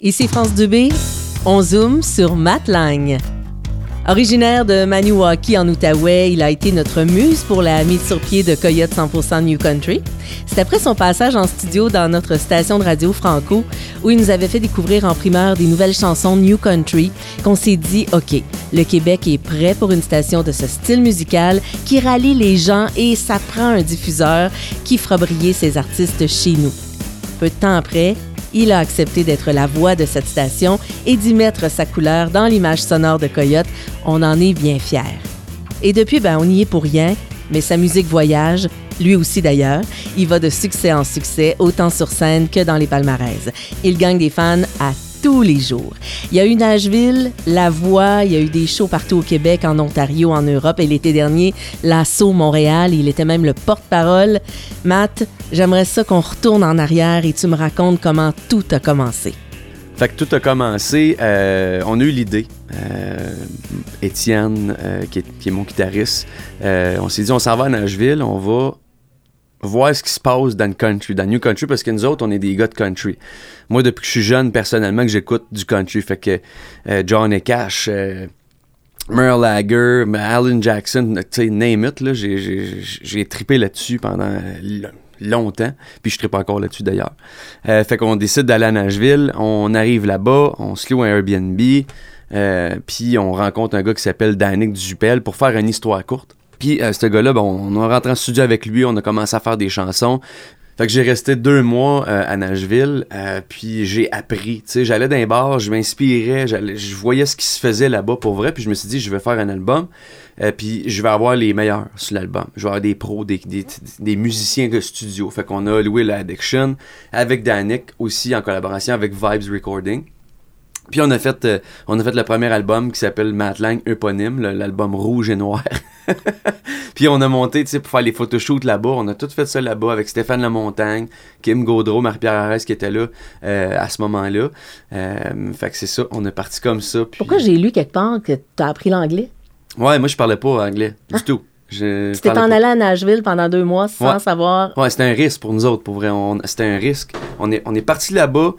Ici France Dubé, on zoome sur Matt Lang. Originaire de Maniwaki en Outaouais, il a été notre muse pour la mise sur pied de Coyote 100% New Country. C'est après son passage en studio dans notre station de radio Franco, où il nous avait fait découvrir en primeur des nouvelles chansons New Country, qu'on s'est dit, OK, le Québec est prêt pour une station de ce style musical qui rallie les gens et ça prend un diffuseur qui fera briller ses artistes chez nous. Peu de temps après, il a accepté d'être la voix de cette station et d'y mettre sa couleur dans l'image sonore de Coyote. On en est bien fiers. Et depuis, ben, on n'y est pour rien, mais sa musique voyage, lui aussi d'ailleurs. Il va de succès en succès, autant sur scène que dans les palmarès. Il gagne des fans à Il y a eu Nashville, La Voix, il y a eu des shows partout au Québec, en Ontario, en Europe et l'été dernier, l'Assaut Montréal. Il était même le porte-parole. Matt, j'aimerais ça qu'on retourne en arrière et tu me racontes comment tout a commencé. Fait que tout a commencé, euh, on a eu l'idée. Euh, Étienne, euh, qui, est, mon guitariste, on s'est dit on s'en va à Nashville, on va voir ce qui se passe dans le country, dans le new country, parce que nous autres, on est des gars de country. Moi, depuis que je suis jeune, personnellement, que j'écoute du country, fait que euh, John Cash, euh, Merle Lager, Alan Jackson, tu sais, name it, là, j'ai tripé là-dessus pendant longtemps, puis je tripe encore là-dessus d'ailleurs. Euh, fait qu'on décide d'aller à Nashville, on arrive là-bas, on se loue un Airbnb, puis on rencontre un gars qui s'appelle Danick Dupel pour faire une histoire courte. Puis euh, ce gars-là, bon, on est rentré en studio avec lui, on a commencé à faire des chansons. Fait que j'ai resté deux mois euh, à Nashville, euh, puis j'ai appris. Tu sais, j'allais dans les bars, je m'inspirais, je voyais ce qui se faisait là-bas pour vrai, puis je me suis dit, je vais faire un album, puis je vais avoir les meilleurs sur l'album. Je vais avoir des pros, des, des, musiciens de studio. Fait qu'on a loué l'Addiction avec Danick, aussi en collaboration avec Vibes Recording. Puis on a fait euh, on a fait le premier album qui s'appelle Matlang éponyme, l'album rouge et noir. puis on a monté, tu sais, pour faire les photoshoots là-bas, on a tout fait ça là-bas avec Stéphane Lamontagne, Kim Gaudreau, Marie-Pierre Arès qui était là euh, à ce moment-là. Euh, fait que c'est ça, on est parti comme ça. Pourquoi j'ai lu quelque part que tu as appris l'anglais? Ouais, moi je parlais pas anglais du ah. tout. Je, tu t'es en allé à Nashville pendant deux mois sans savoir. Ouais, c'était un risque pour nous autres, pour vrai. C'était un risque. On est, on est parti là-bas,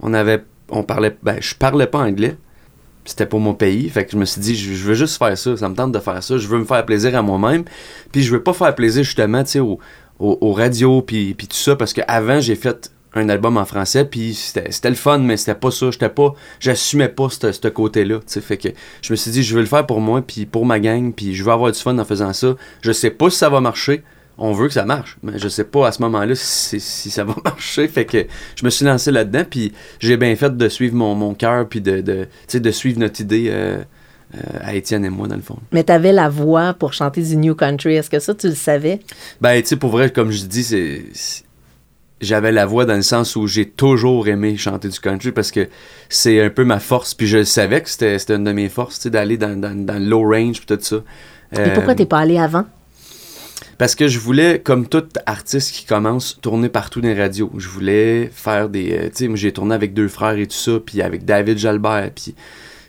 on avait on parlait, ben, je parlais pas anglais. C'était pour mon pays. Fait que je me suis dit, je, veux juste faire ça. Ça me tente de faire ça. Je veux me faire plaisir à moi-même. Puis je veux pas faire plaisir justement, tu sais, aux, au, radios, puis, puis tout ça. Parce qu'avant, j'ai fait un album en français, puis c'était le fun, mais c'était pas ça. J'étais pas, j'assumais pas ce côté-là. Fait que je me suis dit, je veux le faire pour moi, puis pour ma gang, puis je veux avoir du fun en faisant ça. Je sais pas si ça va marcher, on veut que ça marche. Mais je sais pas à ce moment-là si, ça va marcher. Fait que je me suis lancé là-dedans, puis j'ai bien fait de suivre mon, mon cœur, puis de, de, de suivre notre idée euh, euh, à Étienne et moi, dans le fond. Mais tu avais la voix pour chanter du New Country. Est-ce que ça, tu le savais? Ben, tu sais, pour vrai, comme je dis, c'est. J'avais la voix dans le sens où j'ai toujours aimé chanter du country parce que c'est un peu ma force. Puis je savais que c'était une de mes forces, d'aller dans, dans, dans, le low range puis tout ça. Et pourquoi euh, t'es pas allé avant? Parce que je voulais, comme tout artiste qui commence, tourner partout dans les radios. Je voulais faire des. Euh, tu sais, j'ai tourné avec deux frères et tout ça, puis avec David Jalbert, puis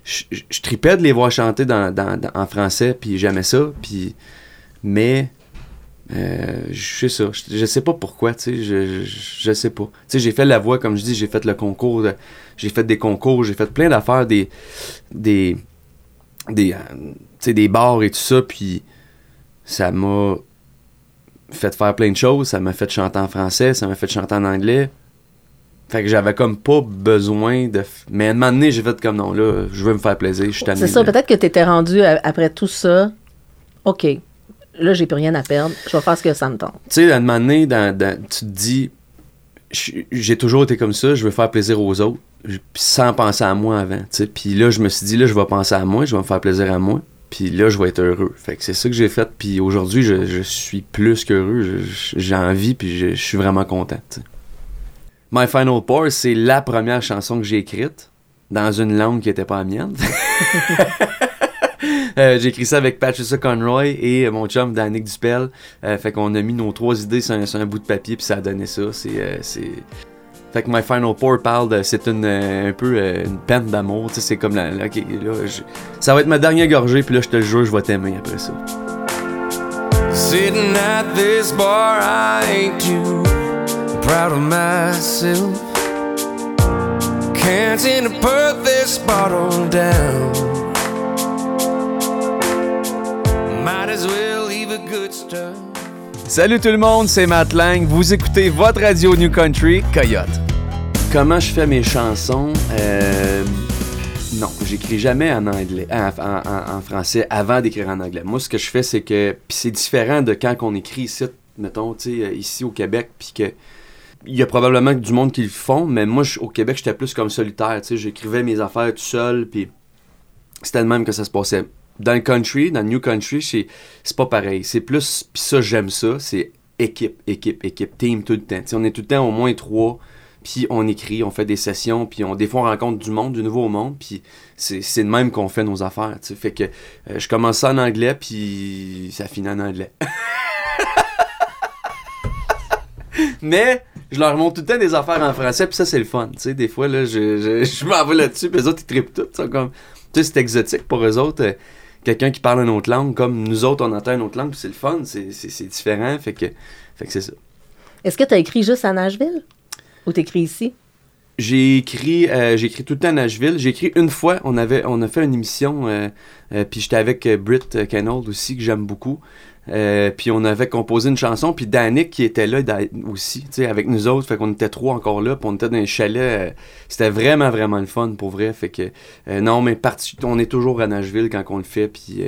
je, tripais de les voir chanter dans, en français, puis j'aimais ça, puis. Mais. Euh, je sais ça. Je, sais pas pourquoi, tu sais. Je, je, sais pas. Tu sais, j'ai fait la voix, comme je dis, j'ai fait le concours. J'ai fait des concours, j'ai fait plein d'affaires, des. Des. Des. Euh, tu sais, des bars et tout ça, puis ça m'a fait faire plein de choses. Ça m'a fait chanter en français, ça m'a fait chanter en anglais. Fait que j'avais comme pas besoin de. Mais à un moment donné, j'ai fait comme non, là, je veux me faire plaisir, je suis C'est ça, peut-être que tu étais rendu après tout ça. OK, là, j'ai plus rien à perdre, je vais faire ce que ça me tente. Tu sais, à un moment donné, tu te dis, j'ai toujours été comme ça, je veux faire plaisir aux autres, sans penser à moi avant. Puis là, je me suis dit, là, je vais penser à moi, je vais me faire plaisir à moi. Puis là, je vais être heureux. Fait que c'est ça que j'ai fait. Puis aujourd'hui, je, suis plus qu'heureux. J'ai envie, puis je, suis vraiment content. My Final Pour, c'est la première chanson que j'ai écrite dans une langue qui n'était pas la mienne. Euh, j'ai écrit ça avec Patricia Conroy et mon chum Danick Duspel. Euh, fait qu'on a mis nos trois idées sur un, bout de papier, puis ça a donné ça. C'est euh, fait que My Final Pour parle de. C'est une, euh, un peu euh, une peine d'amour. Tu sais, c'est comme la. là, ça va être ma dernière gorgée, puis là, je te le jure, je vais t'aimer après ça. Sitting at this bar, I ain't too proud of myself. Can't seem to put this bottle down. Might as well leave a good stuff. Salut tout le monde, c'est Matt Lang. Vous écoutez votre radio New Country, Coyote. Comment je fais mes chansons? Euh, non, j'écris jamais en anglais, en, français avant d'écrire en anglais. Moi, ce que je fais, c'est que. C'est différent de quand on écrit ici, mettons, sais, ici au Québec, puis que. Il y a probablement du monde qui le font, mais moi, au Québec, j'étais plus comme solitaire. J'écrivais mes affaires tout seul, puis c'était le même que ça se passait. Dans le country, dans le new country, c'est pas pareil. C'est plus. Puis ça, j'aime ça. C'est équipe, équipe, équipe, team tout le temps. on est tout le temps au moins trois puis on écrit, on fait des sessions, puis on, des fois on rencontre du monde, du nouveau monde, puis c'est, de même qu'on fait nos affaires. Fait que euh, je commence ça en anglais, puis ça finit en anglais. Mais je leur montre tout le temps des affaires en français, puis ça c'est le fun. Des fois, là, je, je, m'en vais là-dessus, puis les autres ils trippent tout. Comme... C'est exotique pour eux autres. Euh, quelqu'un qui parle une autre langue, comme nous autres on entend une autre langue, puis c'est le fun, c'est différent, fait que, fait que c'est ça. Est-ce que tu as écrit juste à Nashville? Ou t'écris ici? J'ai écrit, euh, j'ai écrit tout le temps à Nashville. J'ai écrit une fois, on, avait, on a fait une émission, euh, euh, puis j'étais avec Britt Kenold aussi, que j'aime beaucoup. puis on avait composé une chanson, puis Danick qui était là aussi, tu sais, avec nous autres. Fait qu'on était trois encore là, puis on était dans un chalet. C'était vraiment, vraiment le fun, pour vrai. Fait que, non, mais on est toujours à Nashville quand on le fait, puis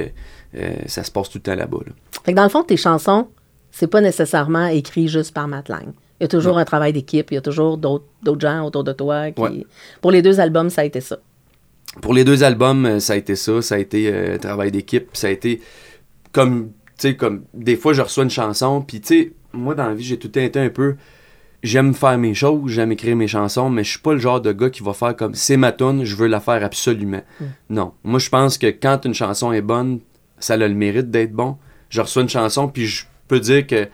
ça se passe tout le temps là-bas. Fait que dans le fond, tes chansons, c'est pas nécessairement écrit juste par Matt Lang. Il y a toujours un travail d'équipe, il y a toujours d'autres gens autour de toi. Qui... Pour les deux albums, ça a été ça. Pour les deux albums, euh, ça a été ça. Ça a été un euh, travail d'équipe. Ça a été comme, tu sais, comme des fois, je reçois une chanson. Puis, tu sais, moi, dans la vie, j'ai tout été un peu. J'aime faire mes choses, j'aime écrire mes chansons, mais je suis pas le genre de gars qui va faire comme c'est ma tune, je veux la faire absolument. Mm. Non. Moi, je pense que quand une chanson est bonne, ça a le mérite d'être bon. Je reçois une chanson, puis je peux dire que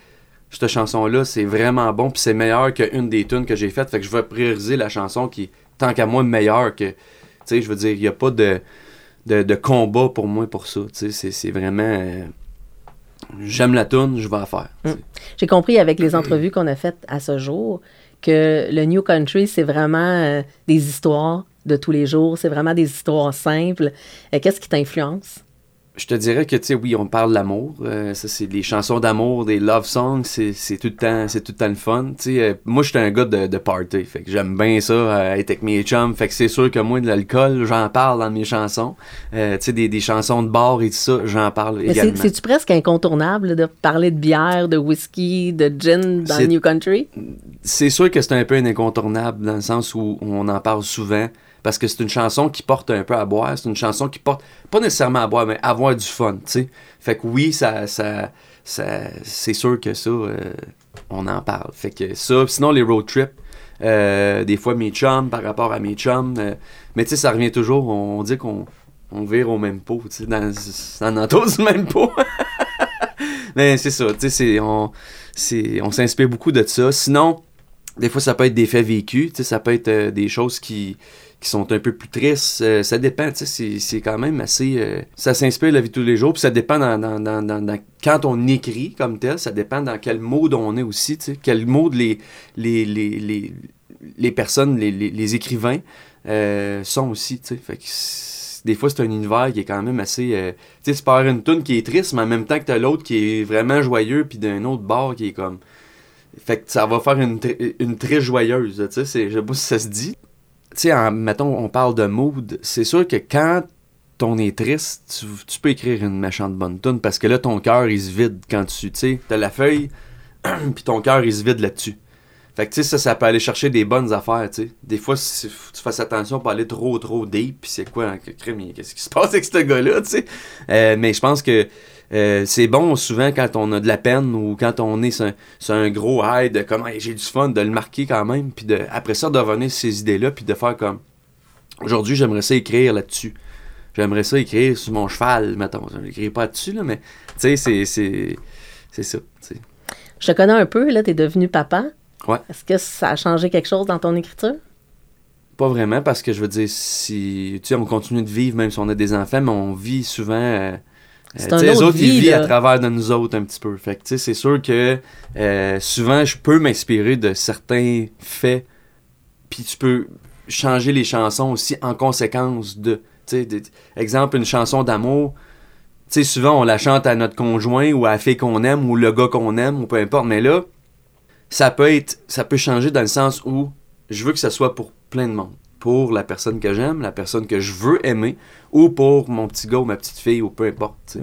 cette chanson-là, c'est vraiment bon, puis c'est meilleur qu'une des tunes que j'ai faites. Fait que je vais prioriser la chanson qui tant qu'à moi, meilleure que. Tu sais, je veux dire, il n'y a pas de, de, combat pour moi pour ça. Tu sais, c'est vraiment. Euh, j'aime la tune, je vais la faire. Mm. J'ai compris avec les entrevues qu'on a faites à ce jour que le New Country, c'est vraiment euh, des histoires de tous les jours, c'est vraiment des histoires simples. Euh, qu'est-ce qui t'influence? Je te dirais que, tu sais, oui, on parle d'amour. Euh, ça, c'est des chansons d'amour, des love songs. C'est, tout le temps, c'est tout le temps le fun. Tu sais, euh, moi, j'étais un gars de, de, party. Fait que j'aime bien ça, euh, être avec mes chums. Fait que c'est sûr que moi, de l'alcool, j'en parle dans mes chansons. tu sais, des, des, chansons de bar et tout ça, j'en parle Mais également. C'est-tu presque incontournable de parler de bière, de whisky, de gin dans le New Country? C'est sûr que c'est un peu un incontournable dans le sens où on en parle souvent parce que c'est une chanson qui porte un peu à boire, c'est une chanson qui porte, pas nécessairement à boire, mais à avoir du fun, tu sais. Fait que oui, ça, ça, c'est sûr que ça, euh, on en parle. Fait que ça, sinon les road trips, euh, des fois mes chums par rapport à mes chums, euh, mais tu sais, ça revient toujours, on, dit qu'on on vire au même pot, tu sais, dans, dans du même pot. mais c'est ça, tu sais, on, s'inspire beaucoup de ça. Sinon, des fois, ça peut être des faits vécus, ça peut être des choses qui, qui sont un peu plus tristes. Euh, ça dépend, tu sais, c'est quand même assez... Euh, ça s'inspire de la vie de tous les jours, puis ça dépend quand on écrit comme tel, ça dépend dans quel mode on est aussi, tu sais, quel mode les, les, les, les, personnes, les, écrivains euh, sont aussi, tu sais. Fait que des fois, c'est un univers qui est quand même assez... tu sais, peux avoir une tune qui est triste, mais en même temps que t'as l'autre qui est vraiment joyeux, puis d'un autre bord qui est comme... Fait que ça va faire une, une très joyeuse, tu sais, je sais pas si ça se dit tu sais, mettons, on parle de mood, c'est sûr que quand on est triste, tu, peux écrire une méchante bonne tune parce que là, ton cœur, il se vide quand tu, tu sais, t'as la feuille, puis ton cœur, il se vide là-dessus. Fait que, tu sais, ça, ça peut aller chercher des bonnes affaires, tu sais. Des fois, si tu fasses attention pour aller trop, trop deep, puis c'est quoi, qu'est-ce qui se passe avec ce gars-là, tu sais. Euh, mais je pense que euh, c'est bon souvent quand on a de la peine ou quand on est sur un, gros high de comme j'ai du fun de le marquer quand même puis de après ça de revenir sur ces idées là puis de faire comme aujourd'hui j'aimerais ça écrire là-dessus. J'aimerais ça écrire sur mon cheval mettons. Je n'écris pas dessus là mais tu sais c'est c'est ça je te connais un peu là es devenu papa. Ouais. Est-ce que ça a changé quelque chose dans ton écriture? Pas vraiment parce que je veux dire si tu sais on continue de vivre même si on a des enfants mais on vit souvent euh, euh, les autres, ils vivent à travers de nous autres un petit peu. Fait que, c'est sûr que euh, souvent, je peux m'inspirer de certains faits. Puis tu peux. changer les chansons aussi en conséquence de. tu sais, des- exemple, une chanson d'amour. Tu sais, souvent, on la chante à notre conjoint ou à la fille qu'on aime ou le gars qu'on aime ou peu importe. Mais là, ça peut être. Ça peut changer dans le sens où je veux que ça soit pour plein de monde. Pour la personne que j'aime, la personne que je veux aimer, ou pour mon petit gars ou ma petite fille, ou peu importe.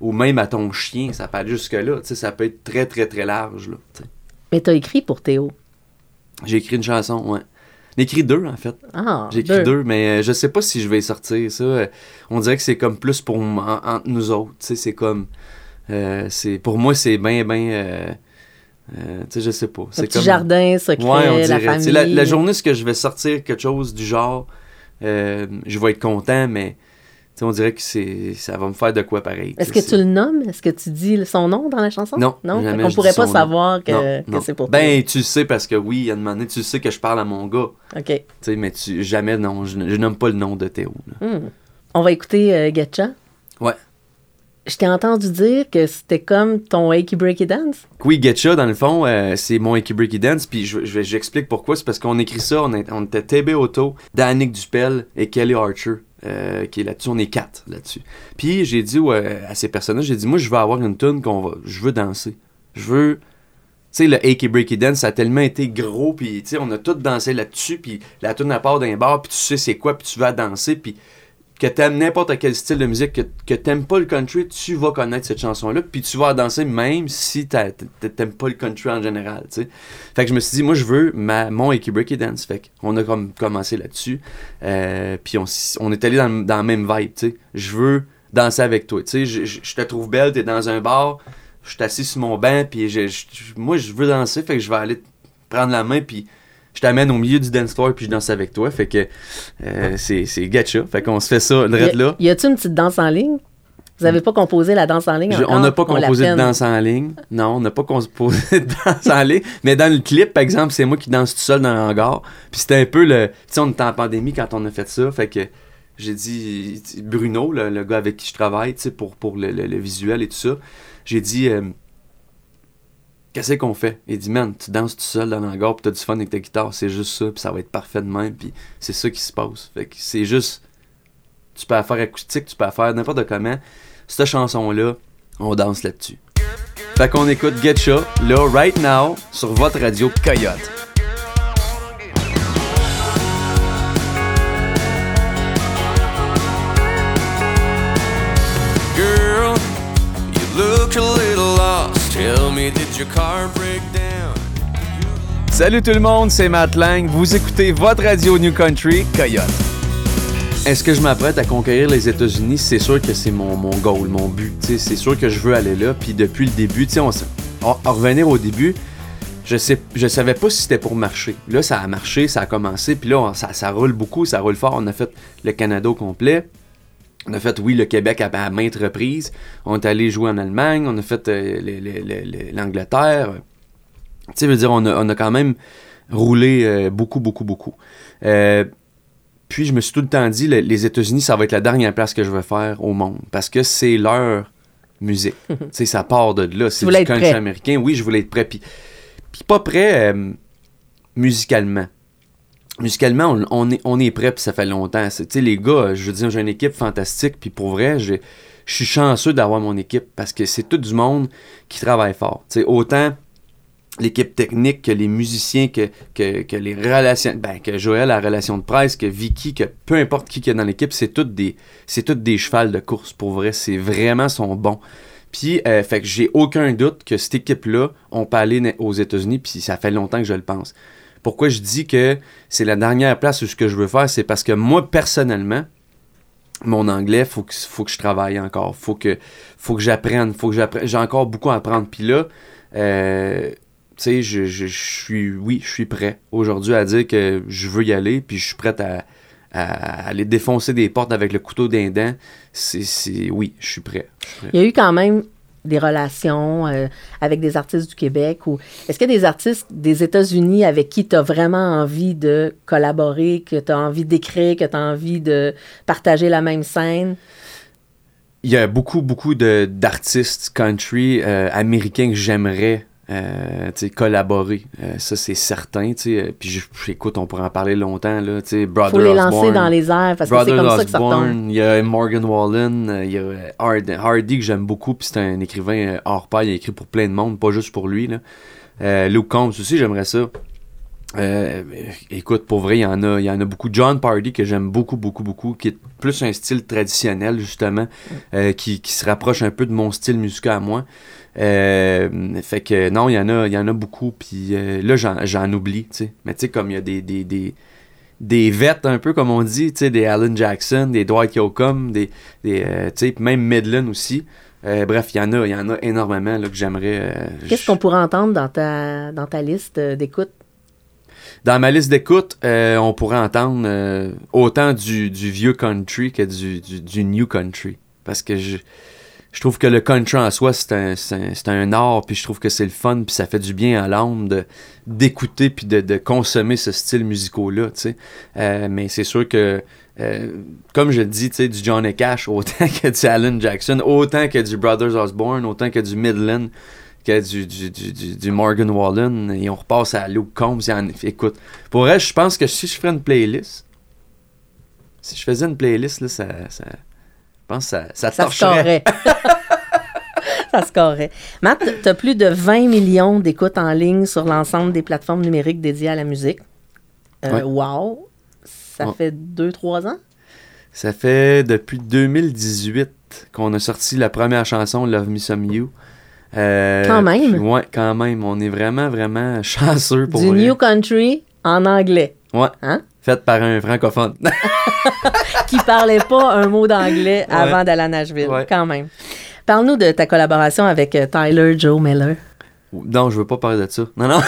Ou même à ton chien, ça peut aller jusque-là. Ça peut être très, très, très large. Là, tu sais. Mais t'as écrit pour Théo? J'ai écrit une chanson, ouais. J'ai écrit deux, en fait. Ah, J'ai écrit deux, mais euh, je sais pas si je vais sortir ça. Euh, on dirait que c'est comme plus pour entre nous autres. C'est comme. euh, c'est pour moi, c'est bien, bien. euh, euh, tu sais, je sais pas. C'est petit comme. jardin secret, Ouais, on la. Tu famille. La, la journée, ce que je vais sortir quelque chose du genre, euh, je vais être content, mais tu sais, on dirait que c'est ça va me faire de quoi pareil. Est-ce tu que tu le nommes? Est-ce que tu dis son nom dans la chanson? Non, Non? jamais je pourrait pas savoir que, Non, que non. c'est pour Ben, tu le sais parce que oui, il y a demandé, tu sais que je parle à mon gars. OK. Tu sais, mais tu, jamais, non, je, je nomme pas le nom de Théo. Hmm. On va écouter euh, Getcha. Ouais. Je t'ai entendu dire que c'était comme ton Akey Breaky Dance. Oui, Getcha, dans le fond, euh, c'est mon Icky Breaky Dance, puis j'explique pourquoi. C'est parce qu'on écrit ça, on, était TB Auto, Danick Dupel et Kelly Archer, euh, qui est là-dessus. On est quatre là-dessus. Puis j'ai dit à ces personnes-là, j'ai dit, moi, je veux avoir une tune qu'on va. Je veux danser. Je veux. Tu sais, le Achy Breaky Dance, ça a tellement été gros, puis tu sais, on a tous dansé là-dessus, puis la tune à part d'un bar, puis tu sais c'est quoi, puis tu vas danser, puis que t'aimes n'importe quel style de musique, que, que t'aimes pas le country, tu vas connaître cette chanson-là, puis tu vas danser même si t'aimes pas le country en général, tu sais. Fait que je me suis dit, moi, je veux ma, mon Icky Breaky Dance. Fait qu'on a comme commencé là-dessus, euh, puis on, on est allé dans, dans la même vibe, tu sais. Je veux danser avec toi, tu sais. Je, te trouve belle, t'es dans un bar, je suis assis sur mon banc, puis moi, je veux danser, fait que je vais aller prendre la main, puis je t'amène au milieu du dance floor, puis je danse avec toi. Fait que euh, c'est c'est Gacha. Fait qu'on se fait ça, Y, là. y a-tu une petite danse en ligne? Vous avez pas composé la danse en ligne Je- on n'a pas composé de danse en ligne. Non, on n'a pas composé de danse en ligne. Mais dans le clip, par exemple, c'est moi qui danse tout seul dans le hangar. Puis c'était un peu le. Tu sais, on était en pandémie quand on a fait ça. Fait que j'ai dit. Bruno, le, le gars avec qui je travaille, tu sais, pour, pour le, le- le visuel et tout ça, j'ai dit. euh, Qu'est-ce qu'on fait? Il dit, man, tu danses tout seul dans le hangar, puis t'as du fun avec ta guitare, c'est juste ça, puis ça va être parfait de même, puis c'est ça qui se passe. Fait que c'est juste. Tu peux faire acoustique, tu peux faire n'importe comment. Cette chanson-là, on danse là-dessus. Fait qu'on écoute Getcha, là, right now, sur votre radio Coyote. Salut tout le monde, c'est Matt Lang. Vous écoutez votre radio New Country, Coyote. Est-ce que je m'apprête à conquérir les États-Unis? C'est sûr que c'est mon, mon goal, mon but. C'est sûr que je veux aller là. Puis depuis le début, on, en revenir au début, je sais, je savais pas si c'était pour marcher. Là, ça a marché, ça a commencé. Puis là, on- ça, ça roule beaucoup, ça roule fort. On a fait le Canada au complet. On a fait, oui, le Québec à, à maintes reprises. On est allé jouer en Allemagne. On a fait euh, le- le- le- le- l'Angleterre. Tu sais, je veux dire, on a, on a quand même roulé euh, beaucoup, beaucoup, beaucoup. Euh, puis je me suis tout le temps dit, le- les États-Unis, ça va être la dernière place que je vais faire au monde. Parce que c'est leur musique. tu sais, ça part de là. C'est du country américain. Oui, je voulais être prêt. Puis, puis pas prêt musicalement. Musicalement, on, est, on prêt, puis ça fait longtemps. Les gars, je veux dire, j'ai une équipe fantastique, puis pour vrai, je suis chanceux d'avoir mon équipe, parce que c'est tout du monde qui travaille fort. Tu autant l'équipe technique, que les musiciens, que, les relations, ben, que Joël, la relation de presse, que Vicky, que peu importe qui qu'il y dans l'équipe, c'est toutes des, c'est toutes des chevals de course, pour vrai. C'est vraiment son bon. Puis, euh, fait j'ai aucun doute que cette équipe-là, on peut aller aux États-Unis, puis ça fait longtemps que je le pense. Pourquoi je dis que c'est la dernière place où ce que je veux faire, c'est parce que moi, personnellement, mon anglais, faut que, faut que je travaille encore. Faut que, faut que j'apprenne. Faut que j'apprenne. J'ai encore beaucoup à apprendre. Puis là, euh, tu sais, je, je- suis, oui, je suis prêt aujourd'hui à dire que je veux y aller, puis je suis prêt à, à aller défoncer des portes avec le couteau d'un dent. Oui. Je suis prêt. Il y a eu quand même des relations euh, avec des artistes du Québec ou est-ce qu'il y a des artistes des États-Unis avec qui tu as vraiment envie de collaborer, que tu as envie d'écrire, que tu as envie de partager la même scène? Il y a beaucoup, beaucoup d'artistes country euh, américains que j'aimerais euh, collaborer. Euh, ça, c'est certain. Euh, Puis je- écoute, on pourrait en parler longtemps. Là, tu sais, Brother Faut les lancer dans les airs parce que c'est comme ça que ça il y a Morgan Wallen, il y a Hard- Hardy que j'aime beaucoup, puis c'est un écrivain hors pair, il a écrit pour plein de monde, pas juste pour lui. Là. Euh, Luke Combs aussi, j'aimerais ça. Euh, écoute, pour vrai, il y en a, il y en a beaucoup. John Pardy que j'aime beaucoup, beaucoup, beaucoup, qui est plus un style traditionnel justement, euh, qui, qui se rapproche un peu de mon style musical à moi. Euh, fait que non, il y en a, il y en a beaucoup. Puis euh, là, j'en, j'en oublie, tu sais. Mais tu sais, comme il y a des, des, des, des vets un peu comme on dit, tu sais, des Alan Jackson, des Dwight Yoakam, des, des euh, tu sais, même Midland aussi. Bref, il y en a, il y en a énormément là, que j'aimerais. Qu'est-ce qu'on pourrait entendre dans ta, dans ta liste d'écoute? Dans ma liste d'écoute, on pourrait entendre autant du, du vieux country que du, du, du new country. Parce que je, je trouve que le country en soi, c'est un, un, art, puis je trouve que c'est le fun, puis ça fait du bien à l'âme d'écouter puis de, de consommer ce style musical-là, tu sais. Euh, mais c'est sûr que, euh, comme je le dis, tu sais, du Johnny Cash, autant que du Alan Jackson, autant que du Brothers Osborne, autant que du Midland, que du, du, du, du, Morgan Wallen, et on repasse à Luke Combs. en- écoute, pour vrai, je pense que si je ferais une playlist, si je faisais une playlist, là, ça, je pense que ça, ça, Ça torcherait. ça. Matt, tu as plus de 20 millions d'écoutes en ligne sur l'ensemble des plateformes numériques dédiées à la musique. Euh, Ouais. Wow! Ça Ouais. fait 2-3 ans? Ça fait depuis 2018 qu'on a sorti la première chanson Love Me Some You. Euh, Quand même? puis Ouais, quand même. On est vraiment, vraiment chanceux pour du vrai. New Country en anglais. Ouais. Hein? Fait par un francophone. Qui parlait pas un mot d'anglais Ouais. avant d'aller à Nashville, Ouais. quand même. Parle-nous de ta collaboration avec euh, Tyler Joe Miller. non, je veux pas parler de ça. Non, non.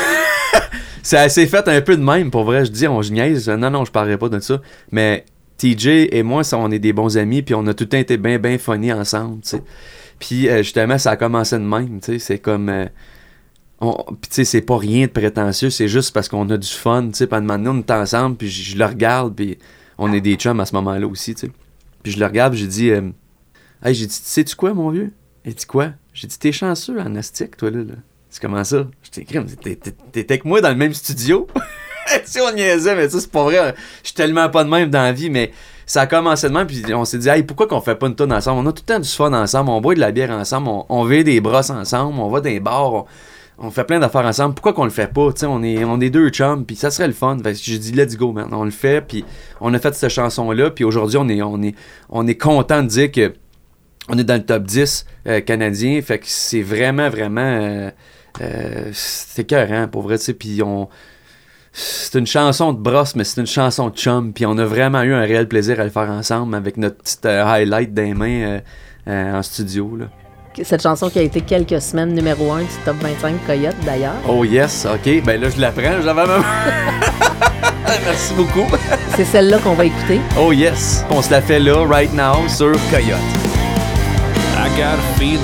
C'est assez fait un peu de même, pour vrai. Je dis, on niaise. Non, non, je parlerai pas de ça. Mais TJ et moi, ça, on est des bons amis, puis on a tout le temps été bien, bien funny ensemble, tu sais. Puis euh, justement, ça a commencé de même, tu sais. C'est comme. euh, Puis tu sais, c'est pas rien de prétentieux, c'est juste parce qu'on a du fun, tu sais. Moment donné, on est ensemble, puis je, le regarde, puis on est des chums à ce moment-là aussi, tu sais. Puis je le regarde, j'ai dit, euh, hey, j'ai dit, sais-tu quoi, mon vieux? Il dit quoi? J'ai dit, t'es chanceux en astique, toi, là. là. C'est comment ça? Je t'es- t'étais avec moi dans le même studio? si on niaisait, mais ça, c'est pas vrai. Je suis tellement pas de même dans la vie, mais ça a commencé de même, puis on s'est dit, hey, pourquoi qu'on fait pas une tonne ensemble? On a tout le temps du fun ensemble, on boit de la bière ensemble, on, on vit des brosses ensemble, on va dans les bars, on, on fait plein d'affaires ensemble. Pourquoi qu'on le fait pas? On est, on est deux chums, puis ça serait le fun. Fait que j'ai dit, let's go, man. On le fait, puis on a fait cette chanson-là, puis aujourd'hui, on est, on, est, on est content de dire que on est dans le top 10 euh, canadien. Fait que c'est vraiment, vraiment. Euh, euh, c'est écœurant, pour vrai, tu. Puis on. C'est une chanson de brosse, mais c'est une chanson de chum. Puis on a vraiment eu un réel plaisir à le faire ensemble avec notre petite euh, highlight des mains euh, en studio. Là. Cette chanson qui a été quelques semaines numéro 1 du top 25 Coyote, d'ailleurs. Oh yes, ok. Ben là, je l'apprends. J'avais même. Merci beaucoup. C'est celle-là qu'on va écouter. Oh yes. On se la fait là, right now, sur Coyote. I got a feeling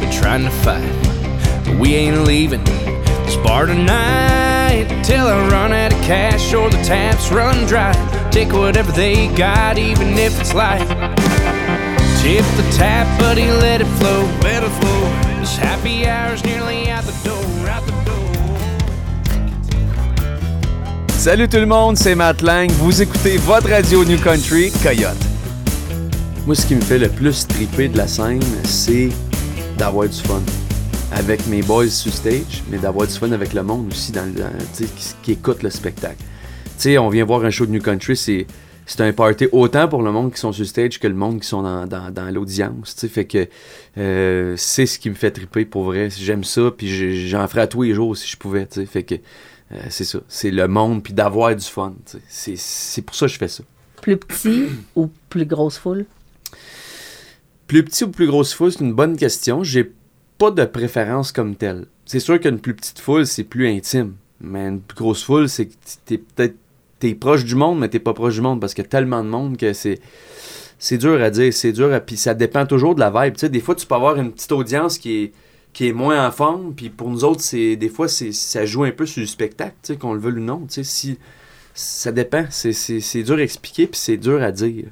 we're trying to fight, but we ain't leaving this bar tonight till I run out of cash or the taps run dry. Take whatever they got, even if it's light. Tip the tap, buddy, let it flow, let it flow. This happy hour's nearly out the door, out the door. Salut tout le monde, c'est Matt Lang. Vous écoutez votre radio New Country, Coyote. Moi, ce qui me fait le plus triper de la scène, c'est d'avoir du fun. Avec mes boys sur stage, mais d'avoir du fun avec le monde aussi dans, le- qui, qui écoute le spectacle. Tu sais, on vient voir un show de New Country, c'est, c'est un party autant pour le monde qui sont sur stage que le monde qui sont dans, dans- dans l'audience. Fait que euh, c'est ce qui me fait triper pour vrai. J'aime ça, puis je- j'en ferais à tous les jours si je pouvais. tu sais. Fait que euh, c'est ça. C'est le monde, puis d'avoir du fun. c'est pour ça que je fais ça. Plus petit ou plus grosse foule? Plus petit ou plus grosse foule, c'est une bonne question. J'ai pas de préférence comme telle. C'est sûr qu'une plus petite foule, c'est plus intime. Mais une plus grosse foule, c'est que t'es peut-être t'es proche du monde, mais t'es pas proche du monde parce qu'il y a tellement de monde que c'est. C'est dur à dire, c'est dur à. Puis ça dépend toujours de la vibe. Tu sais, des fois, tu peux avoir une petite audience qui est, qui est moins en forme. Puis pour nous autres, c'est des fois, c'est ça joue un peu sur le spectacle, qu'on le veuille ou non. Si, ça dépend. C'est- C'est c'est dur à expliquer, puis c'est dur à dire.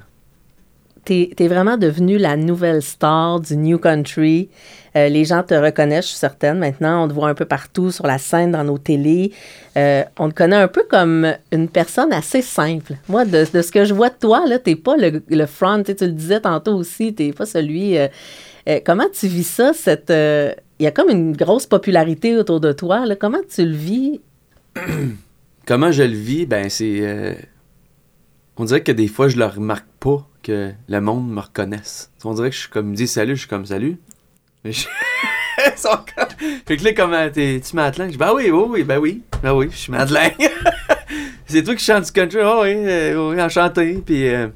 Tu es, vraiment devenu la nouvelle star du New Country. Euh, les gens te reconnaissent, je suis certaine. Maintenant, on te voit un peu partout sur la scène, dans nos télés. Euh, on te connaît un peu comme une personne assez simple. Moi, de, ce que je vois de toi, tu n'es pas le, front, tu le disais tantôt aussi, tu n'es pas celui... Euh, comment tu vis ça, cette... Il y a comme une grosse popularité autour de toi. Là. Comment tu le vis? comment je le vis? Ben, c'est... On dirait que des fois, je le remarque pas que le monde me reconnaisse. On dirait que je suis comme, dit salut, je suis comme salut. Mais je... Fait que là, comment t'es, tu Madeleine? Je bah oui, oui, oui, ben oui, ben oui, je suis Madeleine. c'est toi qui chantes du country, oh oui, euh, oui, enchanté. Puis, euh,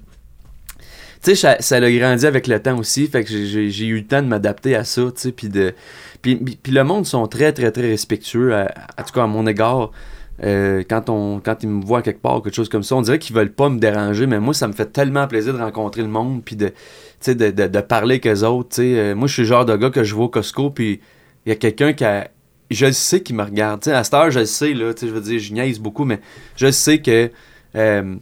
tu sais, ça, ça, a grandi avec le temps aussi, fait que j'ai, eu le temps de m'adapter à ça, tu sais, puis de... Puis, le monde sont très, très, très respectueux, à, en tout cas à mon égard. Euh, quand, on, quand ils me voient quelque part, quelque chose comme ça, on dirait qu'ils veulent pas me déranger, mais moi, ça me fait tellement plaisir de rencontrer le monde, puis de, de, de, parler avec eux autres. Euh, moi, je suis le genre de gars que je vois au Costco, puis il y a quelqu'un qui a. Je le sais qui me regarde. À cette heure, je le sais, là, je veux dire, je niaise beaucoup, mais je sais que euh,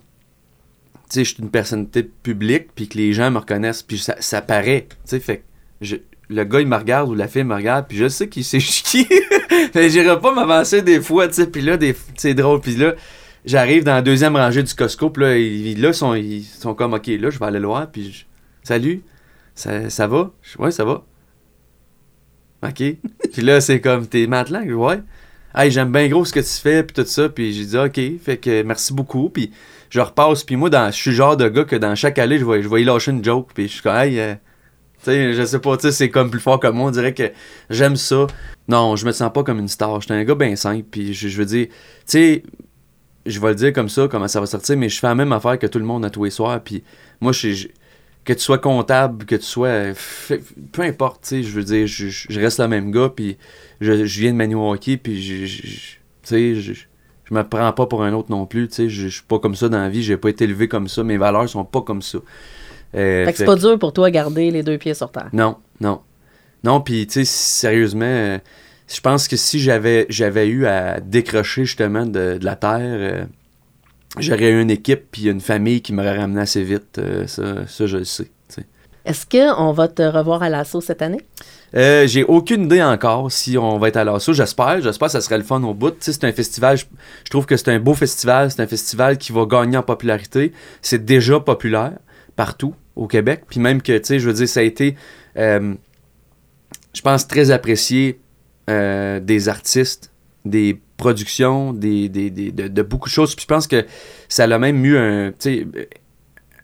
je suis une personnalité publique, puis que les gens me reconnaissent, puis ça, ça paraît. Fait le gars, il me regarde ou la fille me regarde, puis je sais qu'il sait qui. mais j'irai pas m'avancer des fois, tu sais. Puis là, c'est drôle. Puis là, j'arrive dans la deuxième rangée du Costco, puis là, ils, là, sont, ils sont comme, OK, là, je vais aller le voir, puis salut, ça, ça va? ouais, ça va. OK. puis là, c'est comme, t'es matelas? Ouais. Hey, j'aime bien gros ce que tu fais, puis tout ça. Puis j'ai dit, OK, fait que merci beaucoup. Puis je repasse, puis moi, dans, je suis le genre de gars que dans chaque allée, je vais, je vais y lâcher une joke, puis je suis comme, hey, euh, sais, je sais pas, tu c'est comme plus fort que moi. On dirait que j'aime ça. Non, je me sens pas comme une star. J'étais un gars bien simple. Puis je, veux dire, tu je vais le dire comme ça, comment ça va sortir, mais je fais la même affaire que tout le monde à tous les soirs. Puis moi, je, que tu sois comptable, que tu sois. Peu importe, tu je veux dire, je, reste le même gars. Puis je, viens de Manu Hockey. Puis je, tu je, je me prends pas pour un autre non plus. Sais, je, suis pas comme ça dans la vie. J'ai pas été élevé comme ça. Mes valeurs sont pas comme ça. Euh, fait que c'est pas dur pour toi de garder les deux pieds sur terre. Non, non. Non, puis tu sais, sérieusement, euh, je pense que si j'avais j'avais eu à décrocher justement de, la terre, euh, j'aurais eu une équipe puis une famille qui m'aurait ramené assez vite. ça, ça, je le sais. Est-ce qu'on va te revoir à l'assaut cette année? j'ai aucune idée encore si on va être à l'assaut. J'espère. J'espère que ça serait le fun au bout. c'est un festival, je, trouve que c'est un beau festival. C'est un festival qui va gagner en popularité. C'est déjà populaire partout au Québec. Puis même que, tu sais, je veux dire, ça a été, euh, je pense, très apprécié euh, des artistes, des productions, des, de, beaucoup de choses. Puis je pense que ça a même eu un,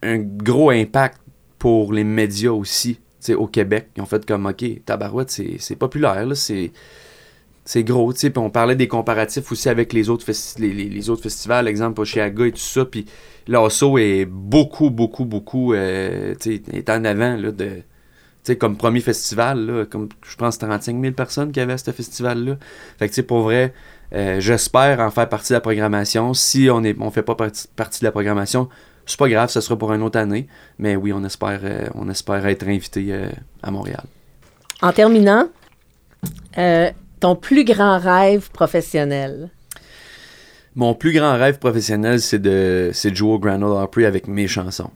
un gros impact pour les médias aussi, au Québec. Ils ont fait comme, OK, Tabarouette, c'est populaire, là, c'est c'est gros, tu sais. On parlait des comparatifs aussi avec les autres, les, autres festivals, exemple Oshiaga et tout ça. Puis l'assaut est beaucoup, beaucoup, beaucoup, euh, tu sais, est en avant, là, de. Tu comme premier festival, là, comme je pense 35 000 personnes qui avaient à ce festival-là. Fait que, tu sais, pour vrai, euh, j'espère en faire partie de la programmation. Si on ne on fait pas partie, de la programmation, c'est pas grave, ce sera pour une autre année. Mais oui, on espère, euh, on espère être invité à Montréal. En terminant, ton plus grand rêve professionnel? Mon plus grand rêve professionnel, c'est de, de jouer au Grand Ole Opry avec mes chansons.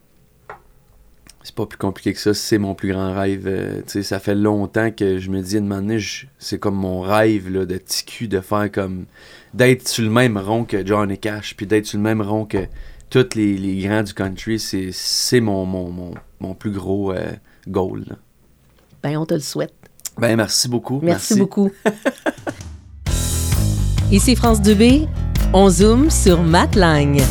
C'est pas plus compliqué que ça, c'est mon plus grand rêve. Euh, ça fait longtemps que je me dis, à un moment donné, c'est comme mon rêve là, de TQ, de faire comme. d'être sur le même rond que Johnny Cash, puis d'être sur le même rond que tous les, les grands du country. C'est mon, mon, mon, plus gros euh, goal. Ben, on te le souhaite. Ben, merci beaucoup. Merci, beaucoup. Ici France Dubé, on zoome sur Matt Lang.